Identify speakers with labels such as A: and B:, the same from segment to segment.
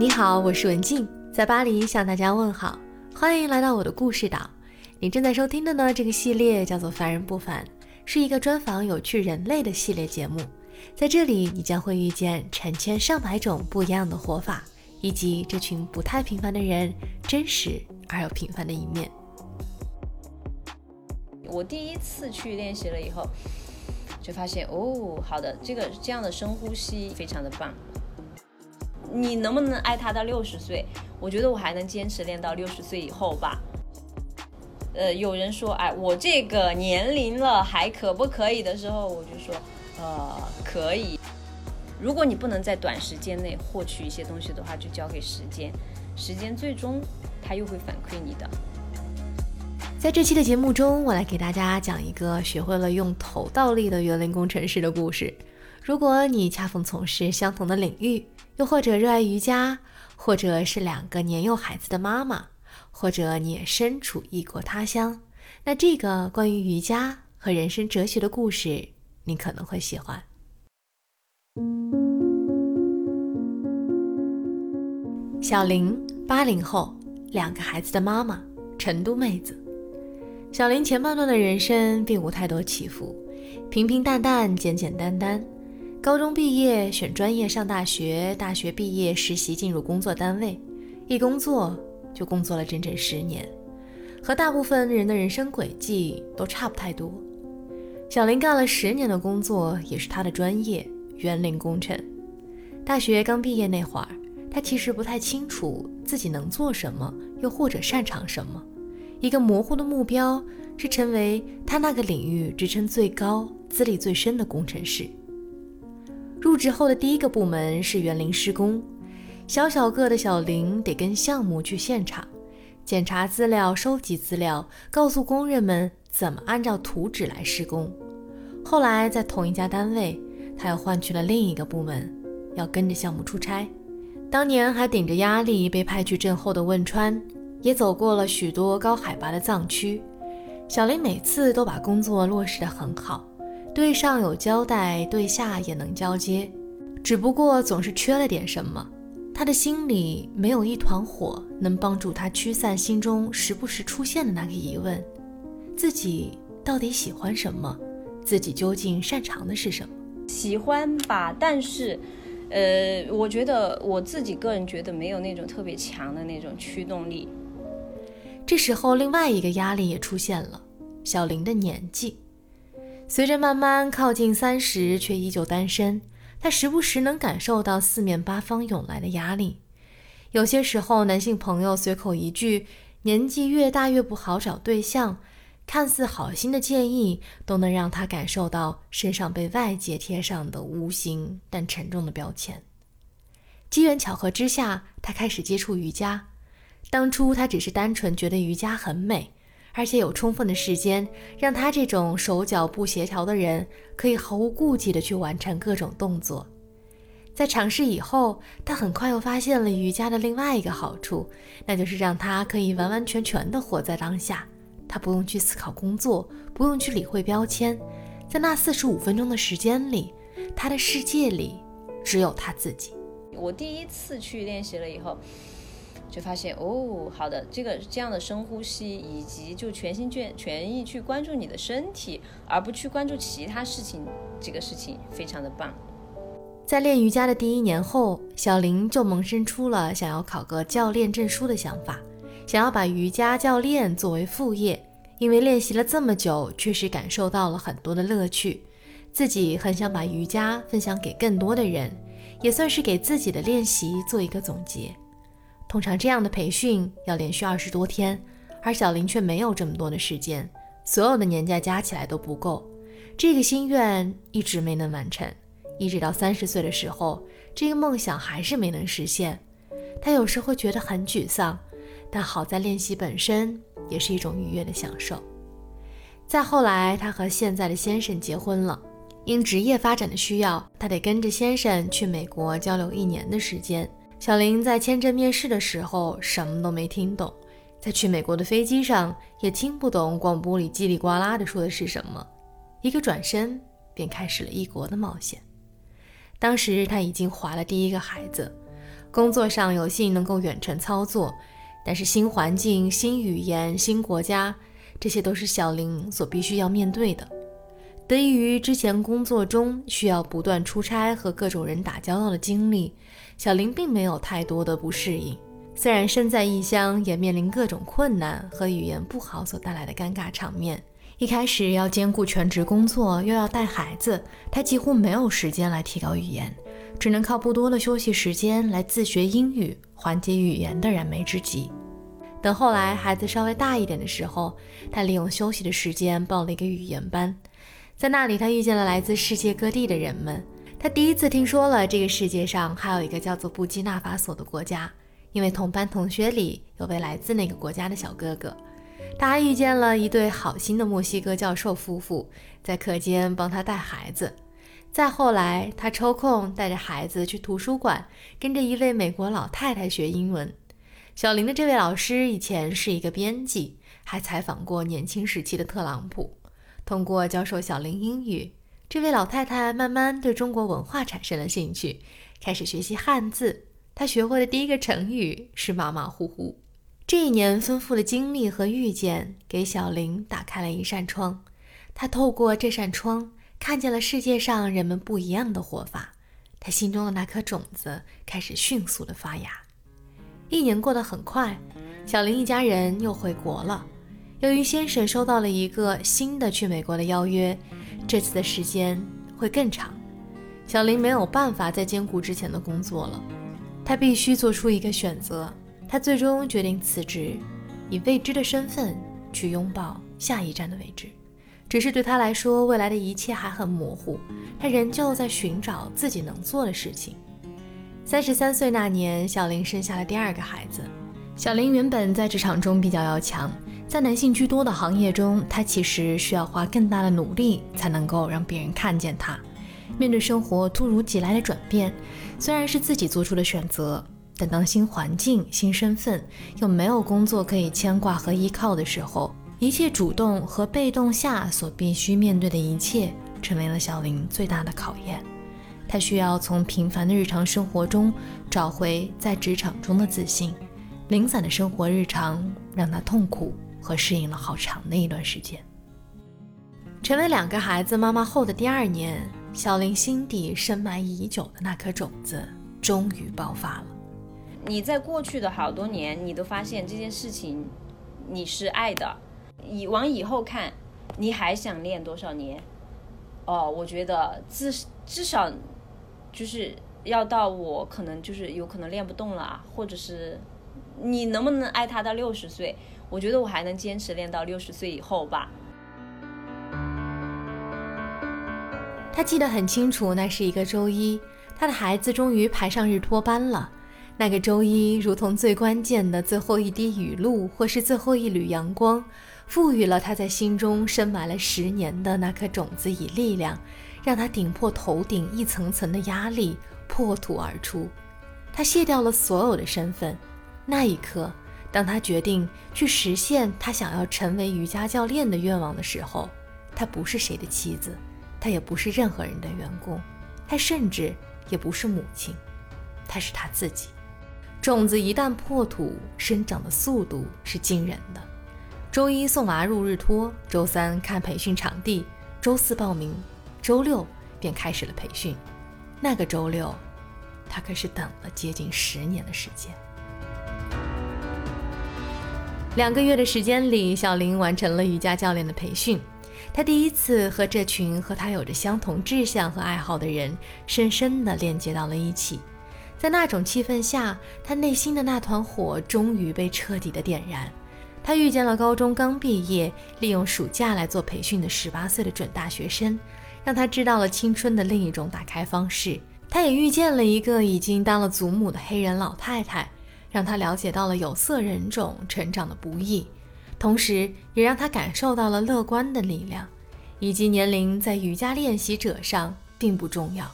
A: 你好，我是文静，在巴黎向大家问好，欢迎来到我的故事岛。你正在收听的呢，这个系列叫做《凡人不凡》，是一个专访有趣人类的系列节目。在这里，你将会遇见成千上百种不一样的活法，以及这群不太平凡的人真实而又平凡的一面。
B: 我第一次去练习了以后，就发现哦，好的，这个这样的深呼吸非常的棒。你能不能爱他到六十岁？我觉得我还能坚持练到六十岁以后吧。呃，有人说，哎，我这个年龄了还可不可以的时候，我就说，呃，可以。如果你不能在短时间内获取一些东西的话，就交给时间，时间最终它又会反馈你的。
A: 在这期的节目中，我来给大家讲一个学会了用头倒立的园林工程师的故事。如果你恰逢从事相同的领域，又或者热爱瑜伽，或者是两个年幼孩子的妈妈，或者你也身处异国他乡，那这个关于瑜伽和人生哲学的故事，你可能会喜欢。小林，八零后，两个孩子的妈妈，成都妹子。小林前半段的人生并无太多起伏，平平淡淡，简简单单。高中毕业选专业上大学，大学毕业实习进入工作单位，一工作就工作了整整十年，和大部分人的人生轨迹都差不太多。小林干了十年的工作，也是他的专业园林工程。大学刚毕业那会儿，他其实不太清楚自己能做什么，又或者擅长什么。一个模糊的目标是成为他那个领域职称最高、资历最深的工程师。入职后的第一个部门是园林施工，小小个的小林得跟项目去现场，检查资料、收集资料，告诉工人们怎么按照图纸来施工。后来在同一家单位，他又换去了另一个部门，要跟着项目出差。当年还顶着压力被派去震后的汶川，也走过了许多高海拔的藏区。小林每次都把工作落实得很好。对上有交代，对下也能交接，只不过总是缺了点什么。他的心里没有一团火，能帮助他驱散心中时不时出现的那个疑问：自己到底喜欢什么？自己究竟擅长的是什么？
B: 喜欢吧，但是，呃，我觉得我自己个人觉得没有那种特别强的那种驱动力。
A: 这时候，另外一个压力也出现了：小林的年纪。随着慢慢靠近三十，却依旧单身，他时不时能感受到四面八方涌来的压力。有些时候，男性朋友随口一句“年纪越大越不好找对象”，看似好心的建议，都能让他感受到身上被外界贴上的无形但沉重的标签。机缘巧合之下，他开始接触瑜伽。当初他只是单纯觉得瑜伽很美。而且有充分的时间，让他这种手脚不协调的人可以毫无顾忌地去完成各种动作。在尝试以后，他很快又发现了瑜伽的另外一个好处，那就是让他可以完完全全地活在当下。他不用去思考工作，不用去理会标签，在那四十五分钟的时间里，他的世界里只有他自己。
B: 我第一次去练习了以后。就发现哦，好的，这个这样的深呼吸，以及就全心全全意去关注你的身体，而不去关注其他事情，这个事情非常的棒。
A: 在练瑜伽的第一年后，小林就萌生出了想要考个教练证书的想法，想要把瑜伽教练作为副业，因为练习了这么久，确实感受到了很多的乐趣，自己很想把瑜伽分享给更多的人，也算是给自己的练习做一个总结。通常这样的培训要连续二十多天，而小林却没有这么多的时间，所有的年假加起来都不够。这个心愿一直没能完成，一直到三十岁的时候，这个梦想还是没能实现。他有时会觉得很沮丧，但好在练习本身也是一种愉悦的享受。再后来，他和现在的先生结婚了，因职业发展的需要，他得跟着先生去美国交流一年的时间。小林在签证面试的时候什么都没听懂，在去美国的飞机上也听不懂广播里叽里呱啦的说的是什么。一个转身，便开始了异国的冒险。当时他已经怀了第一个孩子，工作上有幸能够远程操作，但是新环境、新语言、新国家，这些都是小林所必须要面对的。得益于之前工作中需要不断出差和各种人打交道的经历，小林并没有太多的不适应。虽然身在异乡，也面临各种困难和语言不好所带来的尴尬场面。一开始要兼顾全职工作，又要带孩子，他几乎没有时间来提高语言，只能靠不多的休息时间来自学英语，缓解语言的燃眉之急。等后来孩子稍微大一点的时候，他利用休息的时间报了一个语言班。在那里，他遇见了来自世界各地的人们。他第一次听说了这个世界上还有一个叫做布基纳法索的国家，因为同班同学里有位来自那个国家的小哥哥。他还遇见了一对好心的墨西哥教授夫妇，在课间帮他带孩子。再后来，他抽空带着孩子去图书馆，跟着一位美国老太太学英文。小林的这位老师以前是一个编辑，还采访过年轻时期的特朗普。通过教授小林英语，这位老太太慢慢对中国文化产生了兴趣，开始学习汉字。她学会的第一个成语是马马虎虎。这一年丰富的经历和遇见，给小林打开了一扇窗。他透过这扇窗，看见了世界上人们不一样的活法。他心中的那颗种子开始迅速的发芽。一年过得很快，小林一家人又回国了。由于先生收到了一个新的去美国的邀约，这次的时间会更长，小林没有办法再兼顾之前的工作了，他必须做出一个选择。他最终决定辞职，以未知的身份去拥抱下一站的位置。只是对他来说，未来的一切还很模糊，他仍旧在寻找自己能做的事情。三十三岁那年，小林生下了第二个孩子。小林原本在职场中比较要强。在男性居多的行业中，他其实需要花更大的努力才能够让别人看见他。面对生活突如其来的转变，虽然是自己做出的选择，但当新环境、新身份又没有工作可以牵挂和依靠的时候，一切主动和被动下所必须面对的一切，成为了小林最大的考验。他需要从平凡的日常生活中找回在职场中的自信。零散的生活日常让他痛苦。和适应了好长的一段时间。成为两个孩子妈妈后的第二年，小林心底深埋已久的那颗种子终于爆发了。
B: 你在过去的好多年，你都发现这件事情你是爱的。以往以后看，你还想练多少年？哦，我觉得至至少就是要到我可能就是有可能练不动了，或者是你能不能爱他到六十岁？我觉得我还能坚持练到六十岁以后吧。
A: 他记得很清楚，那是一个周一，他的孩子终于排上日托班了。那个周一，如同最关键的最后一滴雨露，或是最后一缕阳光，赋予了他在心中深埋了十年的那颗种子以力量，让他顶破头顶一层层的压力，破土而出。他卸掉了所有的身份，那一刻。当他决定去实现他想要成为瑜伽教练的愿望的时候，他不是谁的妻子，他也不是任何人的员工，他甚至也不是母亲，他是他自己。种子一旦破土，生长的速度是惊人的。周一送娃入日托，周三看培训场地，周四报名，周六便开始了培训。那个周六，他可是等了接近十年的时间。两个月的时间里，小林完成了瑜伽教练的培训。他第一次和这群和他有着相同志向和爱好的人深深地链接到了一起。在那种气氛下，他内心的那团火终于被彻底的点燃。他遇见了高中刚毕业、利用暑假来做培训的十八岁的准大学生，让他知道了青春的另一种打开方式。他也遇见了一个已经当了祖母的黑人老太太。让他了解到了有色人种成长的不易，同时也让他感受到了乐观的力量，以及年龄在瑜伽练习者上并不重要。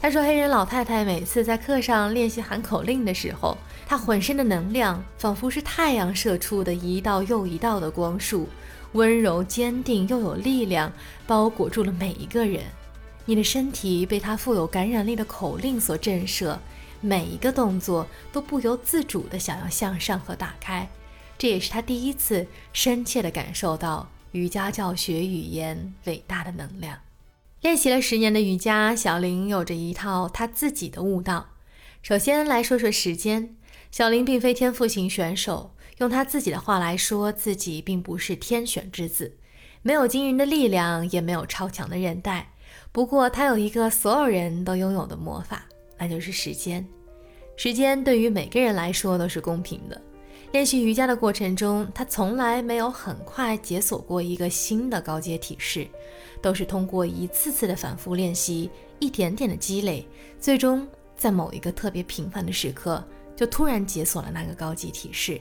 A: 他说，黑人老太太每次在课上练习喊口令的时候，她浑身的能量仿佛是太阳射出的一道又一道的光束，温柔、坚定又有力量，包裹住了每一个人。你的身体被她富有感染力的口令所震慑。每一个动作都不由自主地想要向上和打开。这也是他第一次深切地感受到瑜伽教学语言伟大的能量。练习了十年的瑜伽，小林有着一套他自己的悟道。首先来说说时间，小林并非天赋型选手，用他自己的话来说，自己并不是天选之子，没有惊人的力量，也没有超强的韧带。不过他有一个所有人都拥有的魔法，那就是时间。时间对于每个人来说都是公平的。练习瑜伽的过程中，他从来没有很快解锁过一个新的高阶体式，都是通过一次次的反复练习，一点点的积累，最终在某一个特别平凡的时刻，就突然解锁了那个高级体式。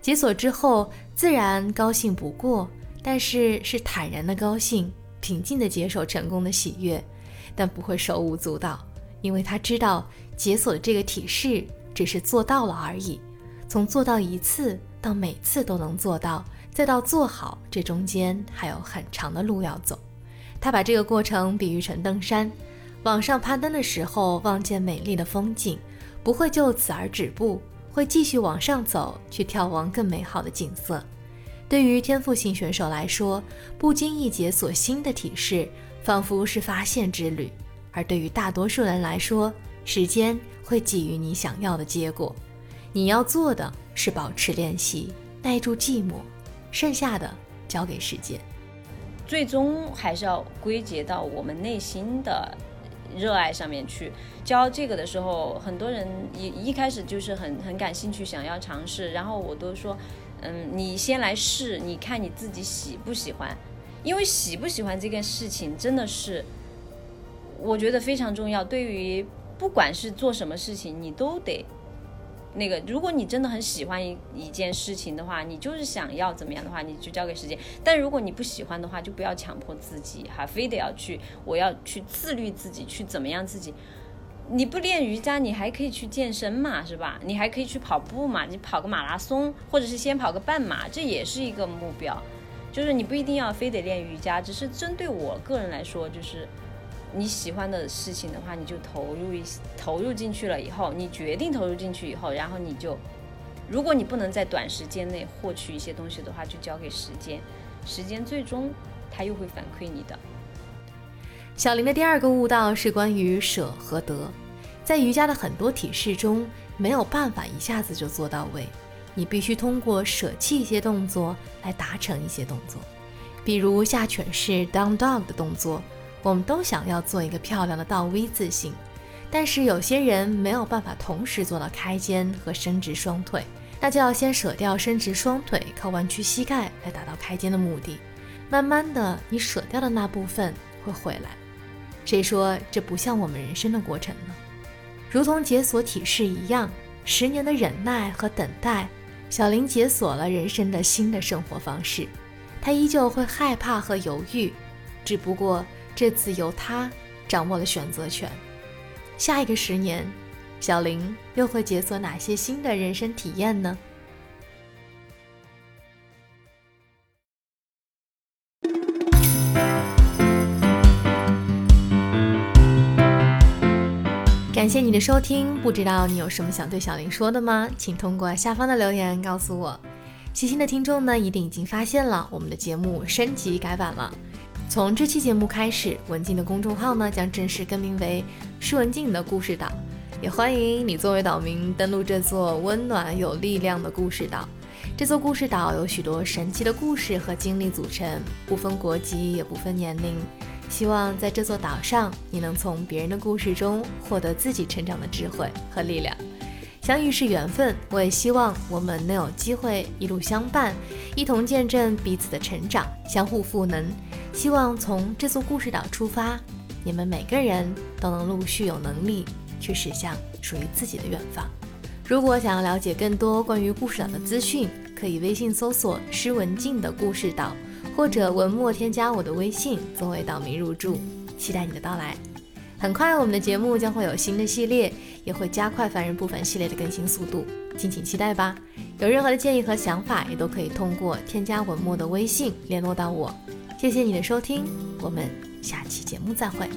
A: 解锁之后，自然高兴不过，但是是坦然的高兴，平静的接受成功的喜悦，但不会手舞足蹈，因为他知道解锁这个体式只是做到了而已。从做到一次到每次都能做到，再到做好，这中间还有很长的路要走。他把这个过程比喻成登山，往上攀登的时候，望见美丽的风景，不会就此而止步，会继续往上走，去眺望更美好的景色。对于天赋型选手来说，不经意解锁新的体式，仿佛是发现之旅；而对于大多数人来说，时间会给予你想要的结果。你要做的是保持练习，耐住寂寞，剩下的交给时间。
B: 最终还是要归结到我们内心的热爱上面去。教这个的时候，很多人一一开始就是很很感兴趣，想要尝试。然后我都说，嗯，你先来试，你看你自己喜不喜欢。因为喜不喜欢这件事情，真的是我觉得非常重要。对于不管是做什么事情，你都得。那个，如果你真的很喜欢一一件事情的话，你就是想要怎么样的话，你就交给时间。但如果你不喜欢的话，就不要强迫自己，哈，非得要去，我要去自律自己，去怎么样自己。你不练瑜伽，你还可以去健身嘛，是吧？你还可以去跑步嘛，你跑个马拉松，或者是先跑个半马，这也是一个目标。就是你不一定要非得练瑜伽，只是针对我个人来说，就是。你喜欢的事情的话，你就投入一投入进去了以后，你决定投入进去以后，然后你就，如果你不能在短时间内获取一些东西的话，就交给时间，时间最终它又会反馈你的。
A: 小林的第二个悟道是关于舍和得，在瑜伽的很多体式中，没有办法一下子就做到位，你必须通过舍弃一些动作来达成一些动作，比如下犬式 Down Dog 的动作。我们都想要做一个漂亮的倒 V 字形，但是有些人没有办法同时做到开肩和伸直双腿，那就要先舍掉伸直双腿，靠弯曲膝盖来达到开肩的目的。慢慢的，你舍掉的那部分会回来。谁说这不像我们人生的过程呢？如同解锁体式一样，十年的忍耐和等待，小林解锁了人生的新的生活方式。他依旧会害怕和犹豫，只不过。这次由他掌握了选择权。下一个十年，小林又会解锁哪些新的人生体验呢？感谢你的收听，不知道你有什么想对小林说的吗？请通过下方的留言告诉我。细心的听众呢，一定已经发现了我们的节目升级改版了。从这期节目开始，文静的公众号呢将正式更名为“施文静的故事岛”，也欢迎你作为岛民登录这座温暖有力量的故事岛。这座故事岛有许多神奇的故事和经历组成，不分国籍也不分年龄。希望在这座岛上，你能从别人的故事中获得自己成长的智慧和力量。相遇是缘分，我也希望我们能有机会一路相伴，一同见证彼此的成长，相互赋能。希望从这座故事岛出发，你们每个人都能陆续有能力去驶向属于自己的远方。如果想要了解更多关于故事岛的资讯，可以微信搜索“施文静的故事岛”，或者文末添加我的微信作为岛民入住。期待你的到来。很快，我们的节目将会有新的系列，也会加快凡人不凡系列的更新速度，敬请期待吧。有任何的建议和想法，也都可以通过添加文末的微信联络到我。谢谢你的收听，我们下期节目再会。